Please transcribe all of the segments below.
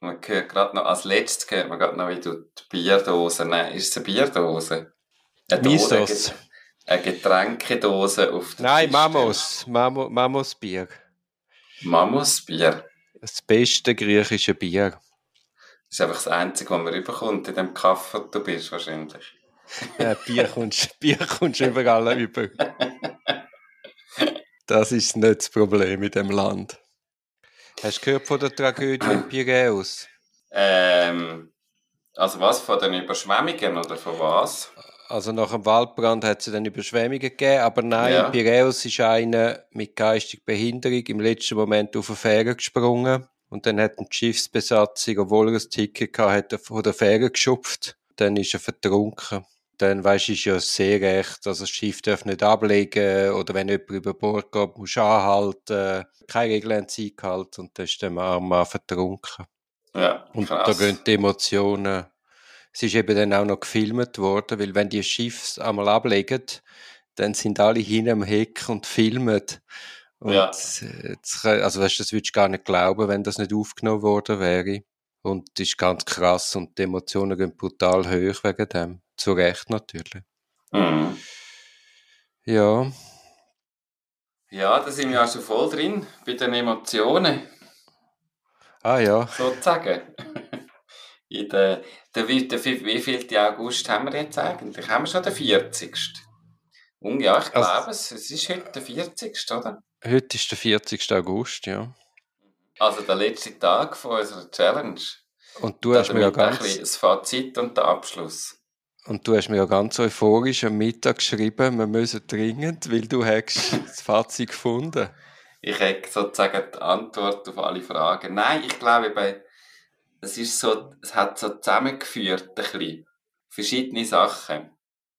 Man hört gerade noch, als letztes hört man gerade noch, wie du die Bierdose, nein, ist es eine Bierdose? Eine Dose. Eine Getränkedose auf der Nein, Tisch Mamos. Mamo, Mamos Bier. stellen. Mammosbier. Das beste griechische Bier. Das ist einfach das Einzige, was man rüberkommt in dem Kaffee, wo du bist, wahrscheinlich. Ja, Bier kommst, Bier kommst überall über. Das ist nicht das Problem in dem Land. Hast du gehört von der Tragödie in Piräus? Ähm, also was, von den Überschwemmungen oder von was? Also nach dem Waldbrand hat es dann Überschwemmungen gegeben, aber nein, Ja. in Piräus ist einer mit geistiger Behinderung im letzten Moment auf eine Fähre gesprungen und dann hat die Schiffsbesatzung, obwohl er ein Ticket hatte, von der Fähre geschupft. Dann ist er vertrunken. Dann weisst du, ist ja sehr recht, also das Schiff darf nicht ablegen oder wenn jemand über Bord geht, muss anhalten. Keine Regeln haben sie eingehalten und dann ist der Mann vertrunken. Ja, Und krass. da gehen die Emotionen. Es ist eben dann auch noch gefilmt worden, weil wenn die Schiffe einmal ablegen, dann sind alle hin am Heck und filmen. Und Ja. jetzt, also weißt, das würdest du gar nicht glauben, wenn das nicht aufgenommen worden wäre. Und das ist ganz krass und die Emotionen gehen brutal hoch wegen dem. Zu Recht natürlich. Mhm. Ja, Ja, da sind wir also voll drin, bei den Emotionen, ah ja, sozusagen. In der, der, wie, der, wie viel August haben wir jetzt eigentlich? Haben wir schon den 40. Und ja, ich Also- glaube es. Es ist heute der 40. oder? heute ist der 40. August, ja. Also der letzte Tag von unserer Challenge. Und du hast mir ja Damit ein ganz... bisschen das Fazit und der Abschluss. Und du hast mir ja ganz euphorisch am Mittag geschrieben, wir müssen dringend, weil du hast das Fazit gefunden. Ich habe sozusagen die Antwort auf alle Fragen. Nein, ich glaube, bei, es ist so, es hat so zusammengeführt, ein bisschen, verschiedene Sachen.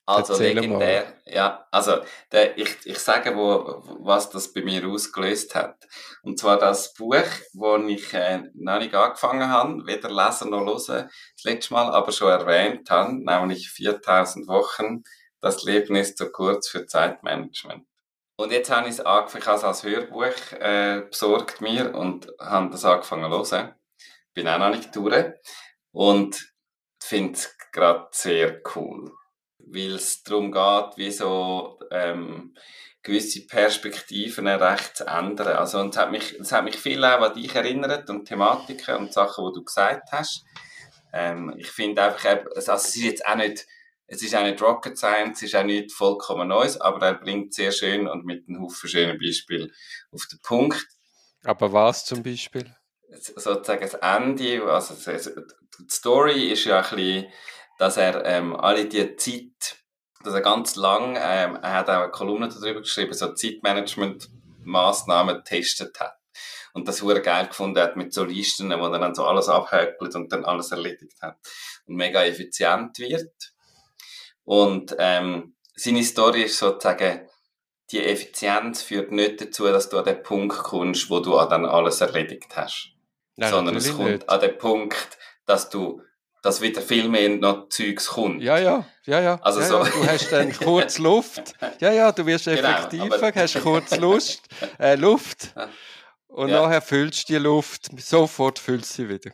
Also Erzähl legendär, ja, also der, ich, ich sage, wo, was das bei mir ausgelöst hat. Und zwar das Buch, wo ich äh, noch nicht angefangen habe, weder lesen noch hören, das letzte Mal aber schon erwähnt habe, nämlich 4000 Wochen, das Leben ist zu kurz für Zeitmanagement. Und jetzt habe ich es angefangen, ich habe es als Hörbuch äh, besorgt mir und habe das angefangen zu hören. Bin auch noch nicht durch und finde es gerade sehr cool, weil es darum geht, wie so ähm, gewisse Perspektiven recht zu ändern. Also und es hat mich, es hat mich viel auch an dich erinnert und Thematiken und Sachen, die du gesagt hast. Ähm, ich finde einfach, also es ist jetzt auch nicht es ist auch nicht Rocket Science, es ist auch nicht vollkommen Neues, aber er bringt sehr schön und mit einem Haufen schönen Beispielen auf den Punkt. Aber was zum Beispiel? Sozusagen das Ende, also die Story ist ja ein bisschen, dass er ähm, alle die Zeit, dass er ganz lang, ähm, er hat auch eine Kolumne darüber geschrieben, so Zeitmanagement-Maßnahmen getestet hat. Und das wurde geil gefunden hat mit so Listen, wo er dann so alles abhökelt und dann alles erledigt hat. Und mega effizient wird. Und ähm, seine Story ist sozusagen, die Effizienz führt nicht dazu, dass du an den Punkt kommst, wo du dann alles erledigt hast. Nein, sondern es kommt nicht. an den Punkt, dass du, dass wieder viel mehr noch Zeugs kommt. Ja, ja, ja, ja. Also ja, so- ja. Du hast dann kurz Luft. Ja, ja, du wirst Genau, effektiver, aber- hast kurz Lust, äh, Luft. Und Ja. nachher füllst du die Luft, sofort füllst du sie wieder.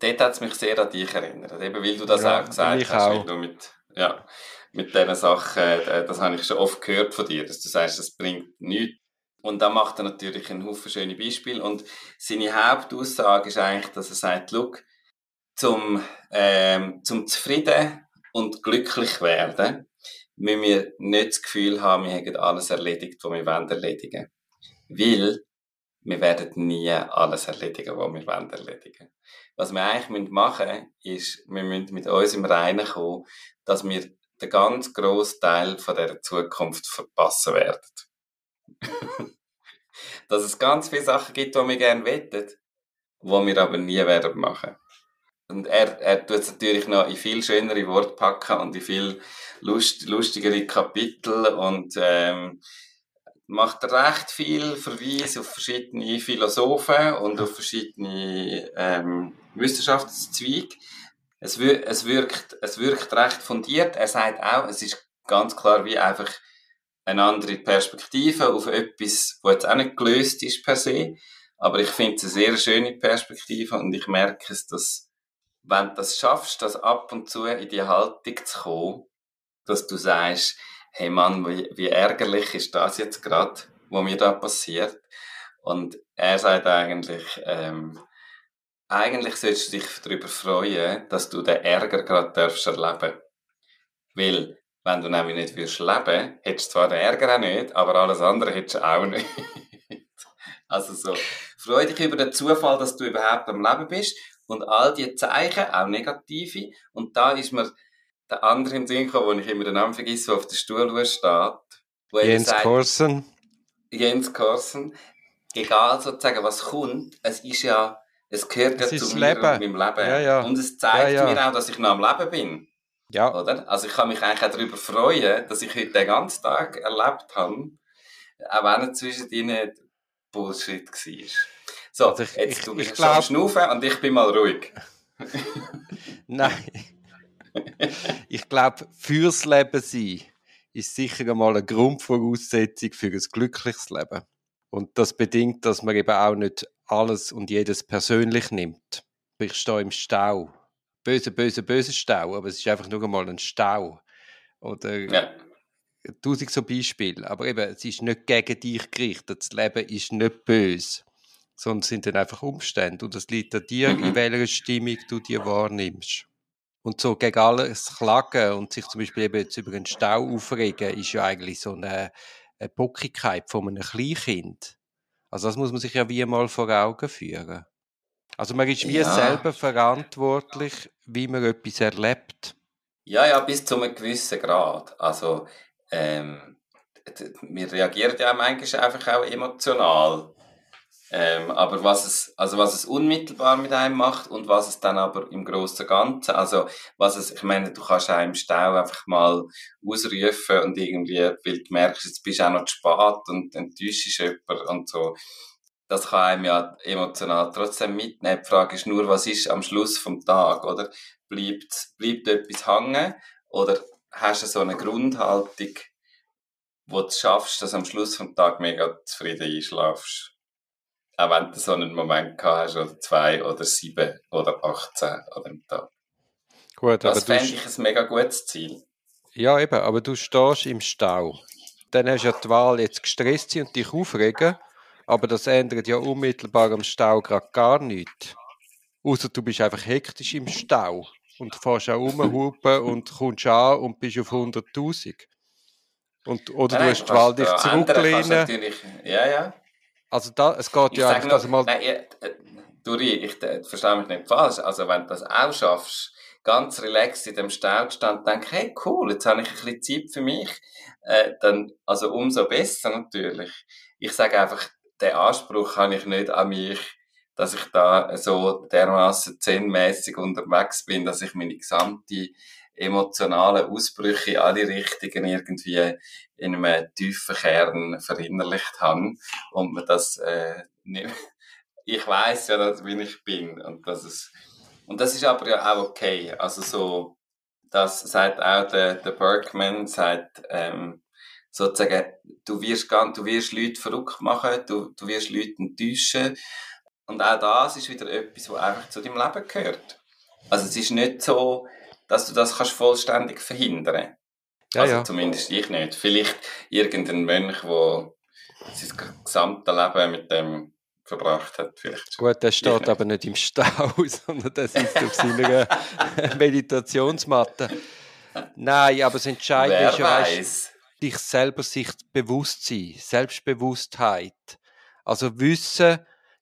Dort hat es mich sehr an dich erinnert, eben weil du das Ja, auch gesagt hast, auch. du mit, ja, mit diesen Sachen, äh, das habe ich schon oft gehört von dir, dass du sagst, das bringt nichts. Und dann macht er natürlich einen Haufen schöne Beispiele. Und seine Hauptaussage ist eigentlich, dass er sagt, look, zum, ähm, zum zufrieden und glücklich werden, müssen wir nicht das Gefühl haben, wir hätten alles erledigt, was wir wollen erledigen. Weil wir werden nie alles erledigen, was wir wollen erledigen. Was wir eigentlich machen müssen, ist, wir müssen mit uns im Reinen kommen, dass wir den ganz grossen Teil von dieser Zukunft verpassen werden. dass es ganz viele Sachen gibt, die wir gerne wettet, die wir aber nie werden machen. Und er, er tut es natürlich noch in viel schönere Worte packen und in viel lust, lustigere Kapitel und ähm, macht recht viel Verweis auf verschiedene Philosophen und auf verschiedene ähm, Wissenschaftszweige. Es, es, wirkt, es wirkt recht fundiert. Er sagt auch, es ist ganz klar wie einfach eine andere Perspektive auf etwas, was jetzt auch nicht gelöst ist per se. Aber ich finde es eine sehr schöne Perspektive und ich merke es, dass wenn du das schaffst, das ab und zu in die Haltung zu kommen, dass du sagst, hey Mann, wie, wie ärgerlich ist das jetzt gerade, was mir da passiert. Und er sagt eigentlich, ähm, eigentlich solltest du dich darüber freuen, dass du den Ärger gerade darfst erleben. Weil, wenn du nämlich nicht wirst leben, hättest du zwar den Ärger auch nicht, aber alles andere hättest du auch nicht. also so, freu dich über den Zufall, dass du überhaupt am Leben bist und all die Zeichen, auch negative. Und da ist mir der andere im Sinn gekommen, wo ich immer den Namen vergesse, der auf der Stuhl steht. Jens sagt, Korsen. Jens Korsen. Egal sozusagen, was kommt, es ist ja, es gehört ja zu mir Leben. und meinem Leben. Ja, ja. Und es zeigt ja, mir auch, dass ich noch am Leben bin. Ja. Oder? Also ich kann mich eigentlich auch darüber freuen, dass ich heute den ganzen Tag erlebt habe, auch wenn es zwischen ihnen Bullshit war. So, also ich, jetzt ich, du bist ich glaub... schnaufen und ich bin mal ruhig. Nein. ich glaube, fürs Leben sein ist sicher einmal eine Grundvoraussetzung für ein glückliches Leben. Und das bedingt, dass man eben auch nicht alles und jedes persönlich nimmt. Ich stehe im Stau. Böse, böse, böse Stau, aber es ist einfach nur einmal ein Stau. Oder ja. tausend so Beispiele. Aber eben, es ist nicht gegen dich gerichtet. Das Leben ist nicht böse sondern sind dann einfach Umstände. Und es liegt an dir, mhm. in welcher Stimmung du dir wahrnimmst. Und so gegen alles klagen und sich zum Beispiel eben jetzt über einen Stau aufregen, ist ja eigentlich so eine, eine Bockigkeit von einem Kleinkind. Also das muss man sich ja wie mal vor Augen führen. Also man ist wie ja. selber verantwortlich, wie man etwas erlebt. Ja, ja, bis zu einem gewissen Grad. Also ähm, wir reagieren ja manchmal einfach auch emotional. Ähm, aber was es, also was es unmittelbar mit einem macht und was es dann aber im großen Ganzen, also was es, ich meine, du kannst auch im Stau einfach mal ausrufen und irgendwie, weil du merkst, jetzt bist du auch noch zu spät und enttäuschst jemanden und so. Das kann einem ja emotional trotzdem mitnehmen. Die Frage ist nur, was ist am Schluss vom Tag, oder? Bleibt, bleibt etwas hängen oder hast du so eine Grundhaltung, wo du schaffst, dass am Schluss vom Tag mega zufrieden einschlafst? Auch wenn du so einen Moment gehabt hast, oder zwei, oder sieben, oder 18 an dem Tag. Gut, das fände ich ein mega gutes Ziel. Ja, eben, aber du stehst im Stau. Dann hast du ja die Wahl, jetzt gestresst sein und dich aufregen, aber das ändert ja unmittelbar am Stau gerade gar nichts. Außer du bist einfach hektisch im Stau und fährst auch rumhupen und kommst an und bist auf 100.000. Und, oder Nein, du hast die Wahl, dich zurücklehnen. Ja, ja. Also da, es geht ich ja eigentlich, dass mal... Nein, äh, Duri, ich äh, verstehe mich nicht falsch. Also wenn du das auch schaffst, ganz relaxed in dem Stau stand, denke hey cool, jetzt habe ich ein bisschen Zeit für mich, äh, dann, also umso besser natürlich. Ich sage einfach, den Anspruch habe ich nicht an mich, dass ich da so dermaßen zehnmäßig unterwegs bin, dass ich meine gesamte emotionale Ausbrüche in alle Richtungen irgendwie in einem tiefen Kern verinnerlicht habe und man das äh, nicht, ich weiß ja, dass, wie ich bin und das ist und das ist aber ja auch okay. Also so, das sagt auch der, der Bergman, sagt ähm, sozusagen, du wirst ganz, du wirst Leute verrückt machen, du, du wirst Leute enttäuschen und auch das ist wieder etwas, was einfach zu deinem Leben gehört. Also es ist nicht so, dass du das kannst vollständig verhindern ja, Also ja. zumindest ich nicht. Vielleicht irgendein Mönch, der sein gesamtes Leben mit dem verbracht hat. Vielleicht Gut, der steht aber nicht im Stau, sondern der sitzt auf seiner Meditationsmatte. Nein, aber das Entscheidende Wer ist ja, weißt, dich selber sich bewusst sein, Selbstbewusstheit. Also wissen,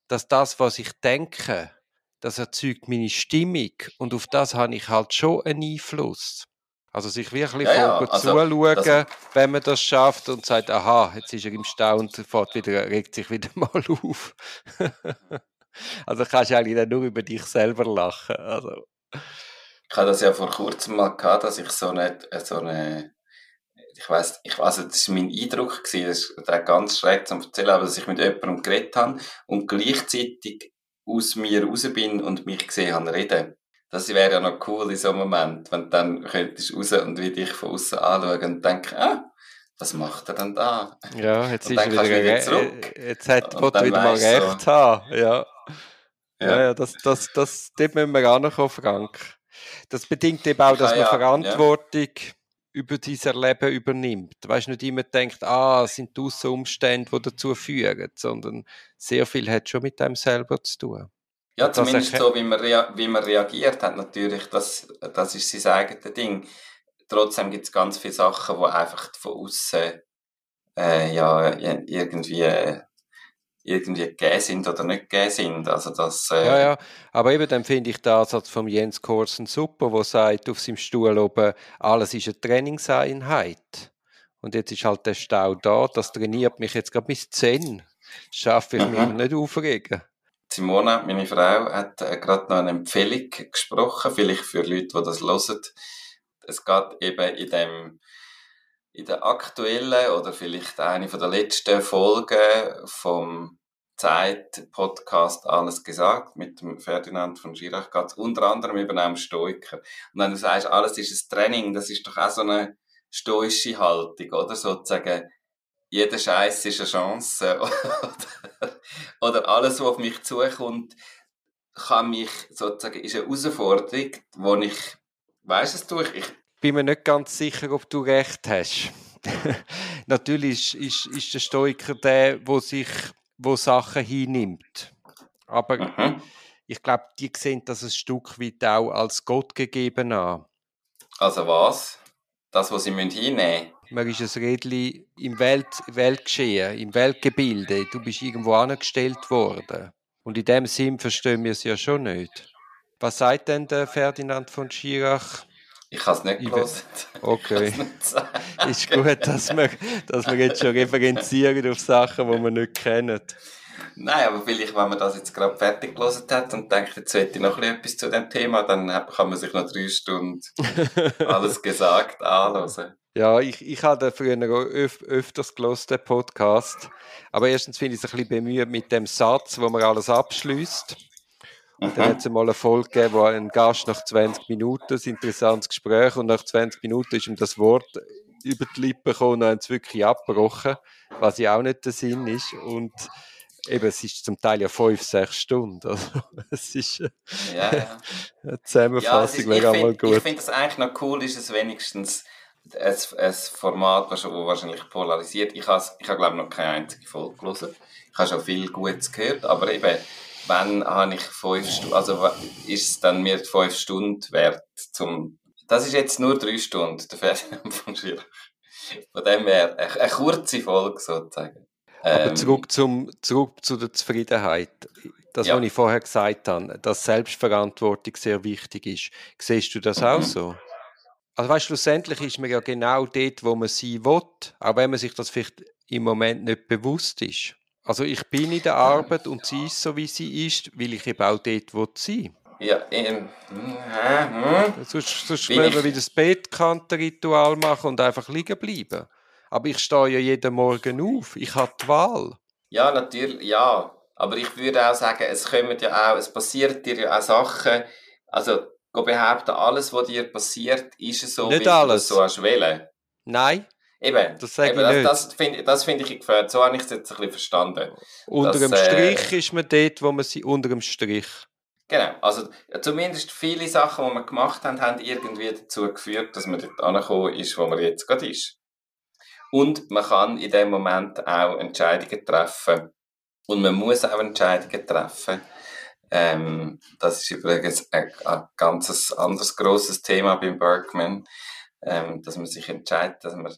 dass das, was ich denke, das erzeugt meine Stimmung und auf das habe ich halt schon einen Einfluss. Also sich wirklich ja, ja. Also, zuschauen, das... wenn man das schafft und sagt, aha, jetzt ist er im Stau und fährt wieder, regt sich wieder mal auf. also kannst du eigentlich nur über dich selber lachen. Also, Ich hatte das ja vor kurzem mal gehabt, dass ich so eine, so eine ich weiß, ich, also das war mein Eindruck gewesen, das ist ganz schräg zu erzählen, aber dass ich mit jemandem geredet habe und gleichzeitig aus mir raus bin und mich gesehen habe reden. Das wäre ja noch cool in so einem Moment, wenn du dann könntest raus und wie dich von außen anschauen und denken, ah, was macht er denn da? Ja, jetzt und ist wieder, wieder zurück. Jetzt hat Gott wieder mal recht so. haben, ja. Ja, ja, ja das, das, das, dort müssen wir auch noch Frank. Das bedingt eben auch, dass man Verantwortung ja über sein Leben übernimmt. Weißt nicht immer denkt, ah, es sind die Umstände, die dazu führen, sondern sehr viel hat schon mit einem selber zu tun. Ja, zumindest so, wie man, wie man reagiert hat, natürlich, das, das ist sein eigenes Ding. Trotzdem gibt es ganz viele Sachen, die einfach von außen äh, ja, irgendwie äh, irgendwie gegeben sind oder nicht gegeben sind. Also das, äh ja, ja, aber eben dann finde ich den Ansatz von Jens Korsen super, wo sagt auf seinem Stuhl oben, alles ist eine Trainingseinheit. Und jetzt ist halt der Stau da, das trainiert mich jetzt gerade bis 10. Schaffe ich mhm. mich nicht aufregen. Simona, meine Frau, hat äh, gerade noch eine Empfehlung gesprochen, vielleicht für Leute, die das hören. Es geht eben in dem in der aktuellen oder vielleicht eine von der letzten Folgen vom Zeit-Podcast alles gesagt mit dem Ferdinand von Schirach geht unter anderem auch um Stoiker. Und wenn du sagst, alles ist ein Training, das ist doch auch so eine stoische Haltung, oder? Sozusagen, jeder Scheiß ist eine Chance. oder, oder alles, was auf mich zukommt, kann mich sozusagen, ist eine Herausforderung, wo ich, weißt du, ich bin mir nicht ganz sicher, ob du recht hast. Natürlich ist, ist, ist der Stoiker der, wo sich wo Sachen hinnimmt. Aber mhm. ich glaube, die sehen das ein Stück weit auch als Gott gegeben an. Also was? Das, was sie hinnehmen müssen? Man ist ein Rädchen im Welt, Weltgeschehen, im Weltgebilde. Du bist irgendwo angestellt worden. Und in dem Sinn verstehen wir es ja schon nicht. Was sagt denn der Ferdinand von Schirach? Ich habe es nicht gelesen. Okay. ist gut, dass wir, dass wir jetzt schon referenzieren auf Sachen, die wir nicht kennen. Nein, aber vielleicht, wenn man das jetzt gerade fertig gelesen hat und denkt, jetzt hätte ich noch etwas zu dem Thema, dann kann man sich noch drei Stunden alles gesagt anhören. Ja, ich, ich habe früher öf öfters gelesen, den Podcast. Aber erstens finde ich es ein bisschen bemüht mit dem Satz, wo man alles abschließt. Und dann hat es mal eine Folge gegeben, wo ein Gast nach 20 Minuten, ein interessantes Gespräch, und nach 20 Minuten ist ihm das Wort über die Lippen gekommen und haben es wirklich abgebrochen, was ja auch nicht der Sinn ist. Und eben, es ist zum Teil ja fünf, sechs Stunden. Also, es ist ja, ja. eine Zusammenfassung, ja, wäre auch mal gut. Ich finde es eigentlich noch cool, ist es wenigstens ein, ein Format, das wahrscheinlich polarisiert. Ich habe, ich habe glaube ich, noch keine einzige Folge gelesen. Ich habe schon viel Gutes gehört, aber eben, wann habe ich fünf Stunden, also ist es dann mir fünf Stunden wert zum, das ist jetzt nur drei Stunden, der Ferdinand von Schirach. Von dem her, eine, eine kurze Folge sozusagen. Aber ähm, zurück, zum, zurück zu der Zufriedenheit. Das, ja. was ich vorher gesagt habe, dass Selbstverantwortung sehr wichtig ist. Siehst du das mhm. auch so? Also weißt, schlussendlich ist man ja genau dort, wo man sein will, auch wenn man sich das vielleicht im Moment nicht bewusst ist. Also ich bin in der Arbeit und sie ist so, wie sie ist, weil ich eben auch dort will sein Ja, ähm, äh, Sonst, sonst können wir wieder das Bettkantenritual machen und einfach liegen bleiben. Aber ich stehe ja jeden Morgen auf. Ich habe die Wahl. Ja, natürlich, ja. Aber ich würde auch sagen, es kommen ja auch, es passiert dir ja auch Sachen. Also, behaupten, alles, was dir passiert, ist so, Nicht wie alles. du so hast wollen. Nein. Eben, das sage eben, ich das, das finde find ich gefällt. So habe ich es jetzt ein bisschen verstanden. Unter dem Strich äh, ist man dort, wo man sie unter dem Strich. Genau, also zumindest viele Sachen, die wir gemacht haben, haben irgendwie dazu geführt, dass man dort angekommen ist, wo man jetzt gerade ist. Und man kann in dem Moment auch Entscheidungen treffen. Und man muss auch Entscheidungen treffen. Ähm, das ist übrigens ein, ein ganz anderes grosses Thema beim Bergman, ähm, dass man sich entscheidet, dass man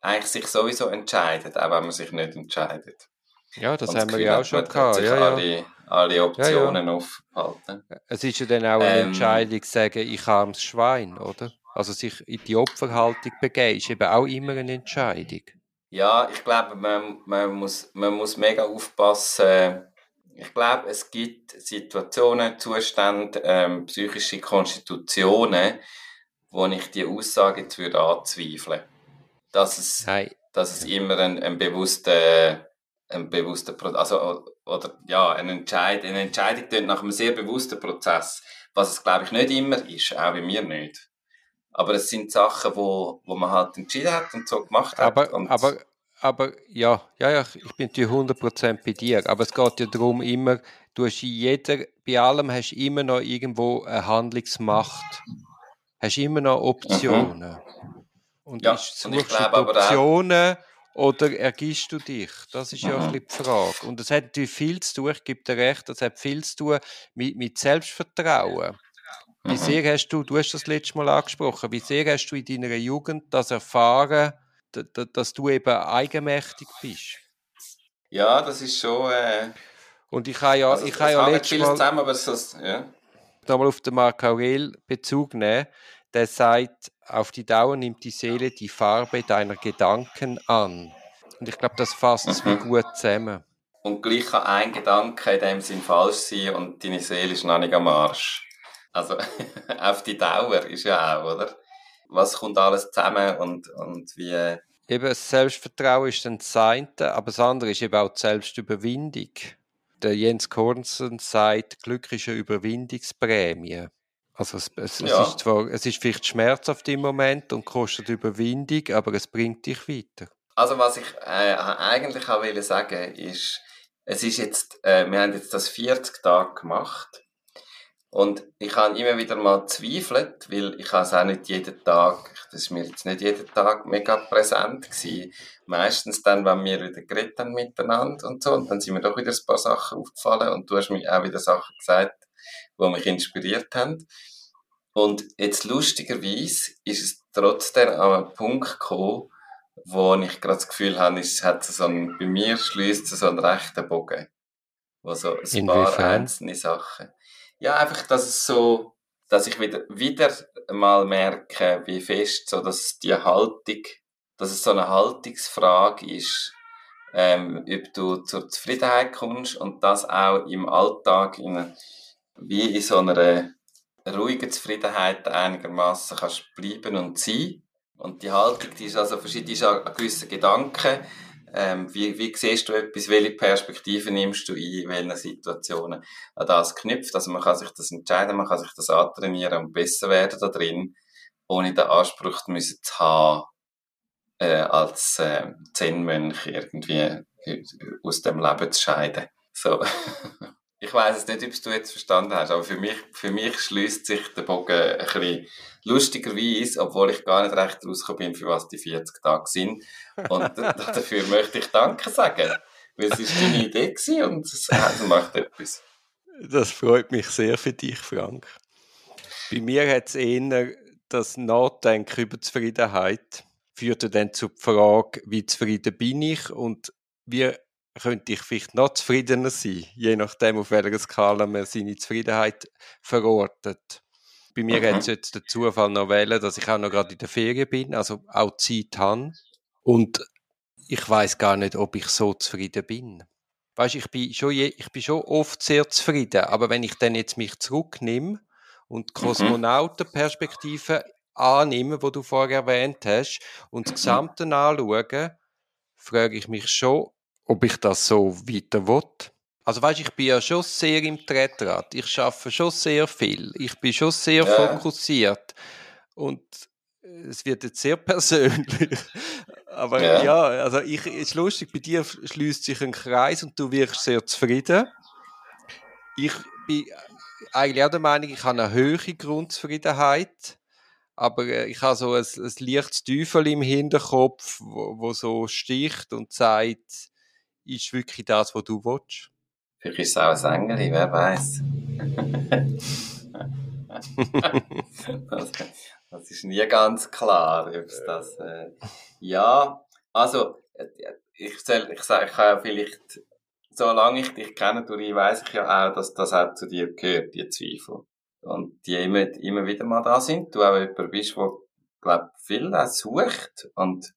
eigentlich sich sowieso entscheidet, auch wenn man sich nicht entscheidet. Ja, das Und haben wir ja auch schon gehabt. Ja, ja. Alle, alle Optionen ja, ja. aufhalten. Es ist ja dann auch eine ähm, Entscheidung, sagen, ich armes Schwein, oder? Also sich in die Opferhaltung begeben, ist eben auch immer eine Entscheidung. Ja, ich glaube, man, man, muss, man muss mega aufpassen, ich glaube, es gibt Situationen, Zustände, ähm, psychische Konstitutionen, wo ich die Aussage jetzt würde anzweifeln. Dass es, Nein. dass es immer ein, ein bewusster, ein bewusster, Pro- also, oder, ja, ein Entscheid, eine Entscheidung tönt nach einem sehr bewussten Prozess. Was es, glaube ich, nicht immer ist, auch bei mir nicht. Aber es sind Sachen, wo, wo man halt entschieden hat und so gemacht hat. Aber, aber, aber ja, ja, ja, ich bin natürlich 100% bei dir. Aber es geht ja darum, immer, du hast in jeder, bei allem hast du immer noch irgendwo eine Handlungsmacht. Hast immer noch Optionen. Und Ja, und ich du die glaube auch- Optionen oder ergibst du dich? Das ist ja ein bisschen die Frage. Und das hat natürlich viel zu tun, ich gebe dir recht, das hat viel zu tun mit, mit Selbstvertrauen. Wie Mhm. sehr hast du, du hast das letzte Mal angesprochen, wie sehr hast du in deiner Jugend das erfahren, dass du eben eigenmächtig bist? ja, das ist schon, äh, Und ich habe ja, also, ich habe ja letztes Mal zusammen, aber es ist, ja. nochmal auf den Marc Aurel Bezug nehmen. Der sagt, auf die Dauer nimmt die Seele die Farbe deiner Gedanken an. Und ich glaube, das fasst es wie Mhm. gut zusammen. Und gleich kann ein Gedanke in dem Sinn falsch sein und deine Seele ist noch nicht am Arsch. Also, auf die Dauer ist ja auch, oder? Was kommt alles zusammen und, und wie, Eben, das Selbstvertrauen ist dann das eine, aber das andere ist eben auch die Selbstüberwindung. Der Jens Kornsen sagt, Glück ist eine Überwindungsprämie. Also es, es, Ja. es ist zwar, es ist vielleicht schmerzhaft im Moment und kostet Überwindung, aber es bringt dich weiter. Also was ich äh, eigentlich auch will sagen ist, es ist jetzt, äh, wir haben jetzt das 40 Tage gemacht und ich habe immer wieder mal gezweifelt, weil ich habe es auch nicht jeden Tag, das ist mir jetzt nicht jeden Tag mega präsent gewesen. Meistens dann, wenn wir wieder geredet haben miteinander und so, und dann sind mir doch wieder ein paar Sachen aufgefallen und du hast mir auch wieder Sachen gesagt, die mich inspiriert haben. Und jetzt lustigerweise ist es trotzdem an einen Punkt gekommen, wo ich gerade das Gefühl habe, es hat so einen, bei mir schließt so einen rechten Bogen. Wo so ein paar Inwiefern? einzelne Sachen. Ja, einfach, dass es so, dass ich wieder, wieder mal merke, wie fest so, dass die Haltung, dass es so eine Haltungsfrage ist, ähm, ob du zur Zufriedenheit kommst und das auch im Alltag in, einer- wie in so einer ruhigen Zufriedenheit einigermaßen kannst bleiben und sein. Und die Haltung, die ist also verschieden, die ist an gewissen Gedanken. Ähm, wie, wie siehst du etwas? Welche Perspektive nimmst du ein? In welchen Situationen? An das knüpft. Also man kann sich das entscheiden, man kann sich das antrainieren und besser werden da drin, ohne den Anspruch zu haben, äh, als äh, Zen-Mönch irgendwie aus dem Leben zu scheiden. So. Ich weiß es nicht, ob du jetzt verstanden hast, aber für mich, für mich schließt sich der Bogen ein bisschen lustigerweise, obwohl ich gar nicht recht rausgekommen bin, für was die 40 Tage sind. Und dafür möchte ich Danke sagen. Weil es ist deine Idee gewesen und es macht etwas. Das freut mich sehr für dich, Frank. Bei mir hat es eher das Nachdenken über Zufriedenheit führte dann zur Frage, wie zufrieden bin ich und wie könnte ich vielleicht noch zufriedener sein, je nachdem, auf welcher Skala man seine Zufriedenheit verortet. Bei mir Mhm. hat es jetzt den Zufall noch wählen, dass ich auch noch gerade in der Ferien bin, also auch Zeit habe. Und ich weiß gar nicht, ob ich so zufrieden bin. Weißt, ich bin schon je, ich bin schon oft sehr zufrieden, aber wenn ich dann jetzt mich zurücknehme und die Mhm. Kosmonautenperspektive annehme, wo du vorher erwähnt hast, und das Gesamte anschaue, frage ich mich schon, ob ich das so weiter will. Also weißt, ich bin ja schon sehr im Trettrad. Ich schaffe schon sehr viel. Ich bin schon sehr Ja. fokussiert. Und es wird jetzt sehr persönlich. Aber Ja. ja, also ich, es ist lustig, bei dir schließt sich ein Kreis und du wirkst sehr zufrieden. Ich bin eigentlich auch der Meinung, ich habe eine höhere Grundzufriedenheit. Aber äh, ich habe so ein, ein leichtes Teufel im Hinterkopf, wo, wo so sticht und sagt, ist wirklich das, was du willst? Vielleicht ist es auch ein Engel, wer weiß. das, das ist nie ganz klar, ob es das. Äh, ja, also äh, ich soll, ich sage, ich kann ja vielleicht, solange ich dich kenne, durch weiß ich ja auch, dass das auch zu dir gehört, die Zweifel. Und die immer, immer wieder mal da sind. Du auch jemand bist, der, glaube viel auch sucht und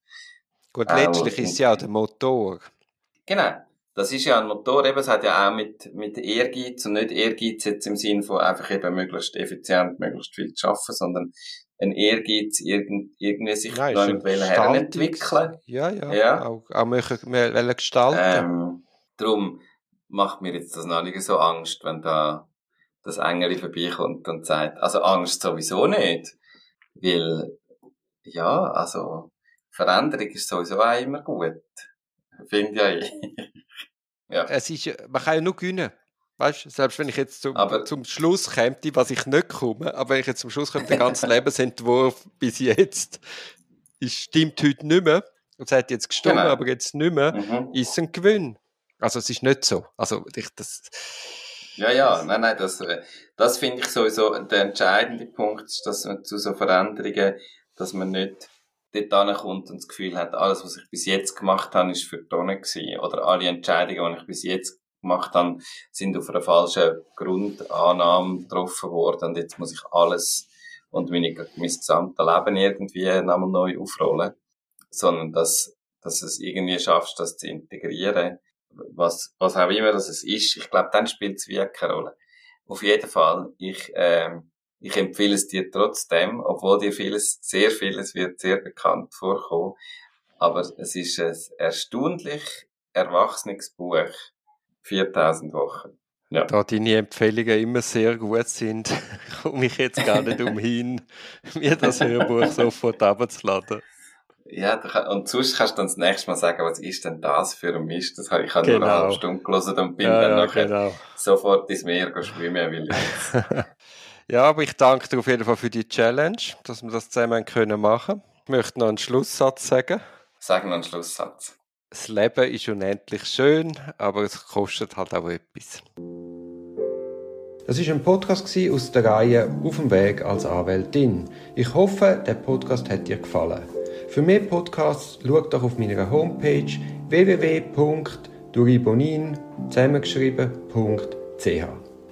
Gut, letztlich ist es ja auch der Motor. Genau. das ist ja ein Motor, eben, es hat ja auch mit, mit Ehrgeiz und nicht Ehrgeiz jetzt im Sinn von einfach eben möglichst effizient, möglichst viel zu schaffen, sondern ein Ehrgeiz, irgend, irgendwie sich Nein, noch entwickeln. Ja, ja. Ja. Auch, auch möchten, wir gestalten. Ähm, darum macht mir jetzt das noch nicht so Angst, wenn da das Engel vorbeikommt und sagt, also Angst sowieso nicht, weil, ja, also, Veränderung ist sowieso auch immer gut. Finde ja ich. Es ist, ja- man kann ja nur gewinnen. Weißt du, selbst wenn ich jetzt zum, Aber- zum Schluss käme, was ich nicht komme, aber wenn ich jetzt zum Schluss komme, der ganze Lebensentwurf bis jetzt, ist, stimmt heute nicht mehr. Und es hat jetzt gestimmt, Genau. aber jetzt nicht mehr, Mhm. ist ein Gewinn. Also es ist nicht so. Also ich, das, Ja, ja, nein, nein, das, äh, das finde ich sowieso der entscheidende Punkt, ist, dass man zu so Veränderungen, dass man nicht dort ankommt und das Gefühl hat, alles, was ich bis jetzt gemacht habe, ist für die Tonne gewesen. Oder alle Entscheidungen, die ich bis jetzt gemacht habe, sind auf einer falschen Grundannahme getroffen worden und jetzt muss ich alles und meine, mein gesamtes Leben irgendwie nochmal neu aufrollen. Sondern, dass, dass es irgendwie schaffst, das zu integrieren was, was auch immer das ist, ich glaube, dann spielt es wirklich keine Rolle. Auf jeden Fall, ich, ähm, ich empfehle es dir trotzdem, obwohl dir vieles, sehr vieles wird sehr bekannt vorkommen. Aber es ist ein erstaunlich erwachsenes Buch. 4000 Wochen. Ja. da deine Empfehlungen immer sehr gut sind, komme ich jetzt gar nicht umhin, mir das Hörbuch sofort abzuladen. Ja, kann, und sonst kannst du dann das nächste Mal sagen, was ist denn das für ein Mist? Das habe ich habe nur Genau. eine halbe Stunde gelesen und bin Ja, dann ja, nachher genau. sofort ins Meer schwimmen, weil ich Ja, aber ich danke dir auf jeden Fall für die Challenge, dass wir das zusammen können machen. Ich möchte noch einen Schlusssatz sagen. sage noch einen Schlusssatz. Das Leben ist unendlich schön, aber es kostet halt auch etwas. Das ist ein Podcast aus der Reihe Auf dem Weg als Anwältin. Ich hoffe, der Podcast hat dir gefallen. Für mehr Podcasts schau doch auf meiner Homepage www.duribonin zusammengeschrieben.ch.